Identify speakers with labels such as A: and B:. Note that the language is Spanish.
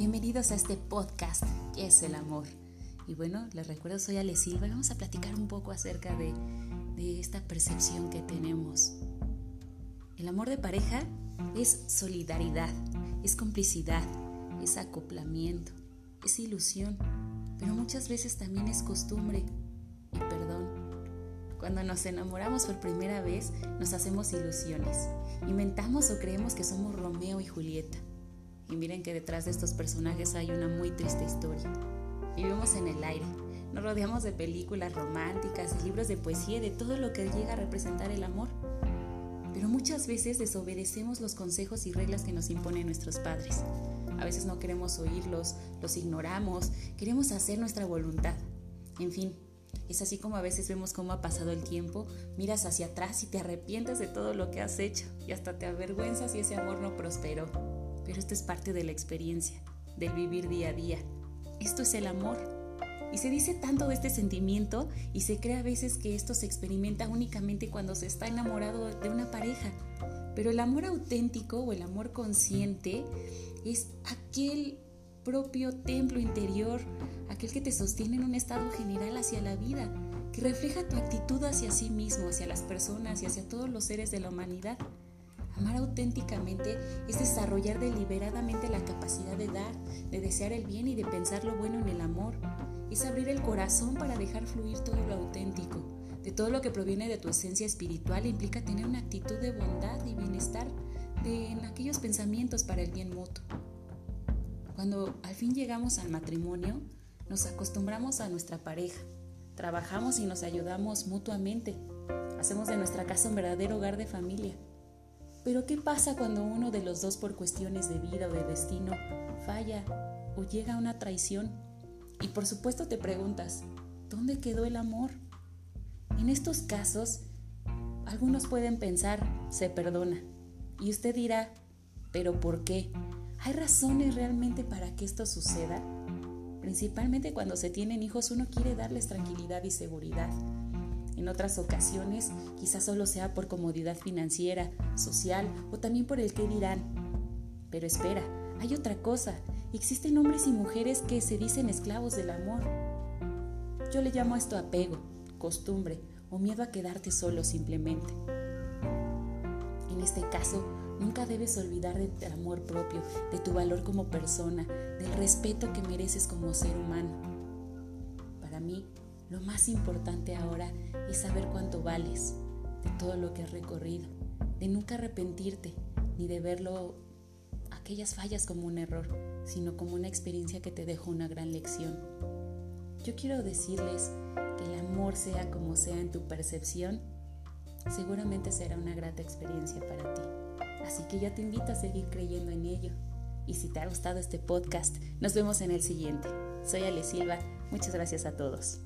A: Bienvenidos a este podcast que es el amor. Y bueno, les recuerdo, soy Ale Silva y vamos a platicar un poco acerca de, de esta percepción que tenemos. El amor de pareja es solidaridad, es complicidad, es acoplamiento, es ilusión, pero muchas veces también es costumbre y perdón. Cuando nos enamoramos por primera vez, nos hacemos ilusiones, inventamos o creemos que somos Romeo y Julieta y miren que detrás de estos personajes hay una muy triste historia. Vivimos en el aire, nos rodeamos de películas románticas, de libros de poesía y de todo lo que llega a representar el amor. Pero muchas veces desobedecemos los consejos y reglas que nos imponen nuestros padres. A veces no queremos oírlos, los ignoramos, queremos hacer nuestra voluntad. En fin, es así como a veces vemos cómo ha pasado el tiempo, miras hacia atrás y te arrepientes de todo lo que has hecho y hasta te avergüenzas si ese amor no prosperó pero esto es parte de la experiencia, del vivir día a día. Esto es el amor. Y se dice tanto de este sentimiento y se cree a veces que esto se experimenta únicamente cuando se está enamorado de una pareja. Pero el amor auténtico o el amor consciente es aquel propio templo interior, aquel que te sostiene en un estado general hacia la vida, que refleja tu actitud hacia sí mismo, hacia las personas y hacia todos los seres de la humanidad. Amar auténticamente es desarrollar deliberadamente la capacidad de dar, de desear el bien y de pensar lo bueno en el amor. Es abrir el corazón para dejar fluir todo lo auténtico. De todo lo que proviene de tu esencia espiritual implica tener una actitud de bondad y bienestar en aquellos pensamientos para el bien mutuo. Cuando al fin llegamos al matrimonio, nos acostumbramos a nuestra pareja, trabajamos y nos ayudamos mutuamente, hacemos de nuestra casa un verdadero hogar de familia. Pero ¿qué pasa cuando uno de los dos por cuestiones de vida o de destino falla o llega a una traición? Y por supuesto te preguntas, ¿dónde quedó el amor? En estos casos, algunos pueden pensar, se perdona. Y usted dirá, ¿pero por qué? ¿Hay razones realmente para que esto suceda? Principalmente cuando se tienen hijos uno quiere darles tranquilidad y seguridad. En otras ocasiones quizás solo sea por comodidad financiera, social o también por el que dirán. Pero espera, hay otra cosa. Existen hombres y mujeres que se dicen esclavos del amor. Yo le llamo a esto apego, costumbre o miedo a quedarte solo simplemente. En este caso, nunca debes olvidar de tu amor propio, de tu valor como persona, del respeto que mereces como ser humano. Para mí, lo más importante ahora es saber cuánto vales de todo lo que has recorrido, de nunca arrepentirte ni de verlo aquellas fallas como un error, sino como una experiencia que te dejó una gran lección. Yo quiero decirles que el amor sea como sea en tu percepción, seguramente será una grata experiencia para ti. Así que ya te invito a seguir creyendo en ello. Y si te ha gustado este podcast, nos vemos en el siguiente. Soy Ale Silva, muchas gracias a todos.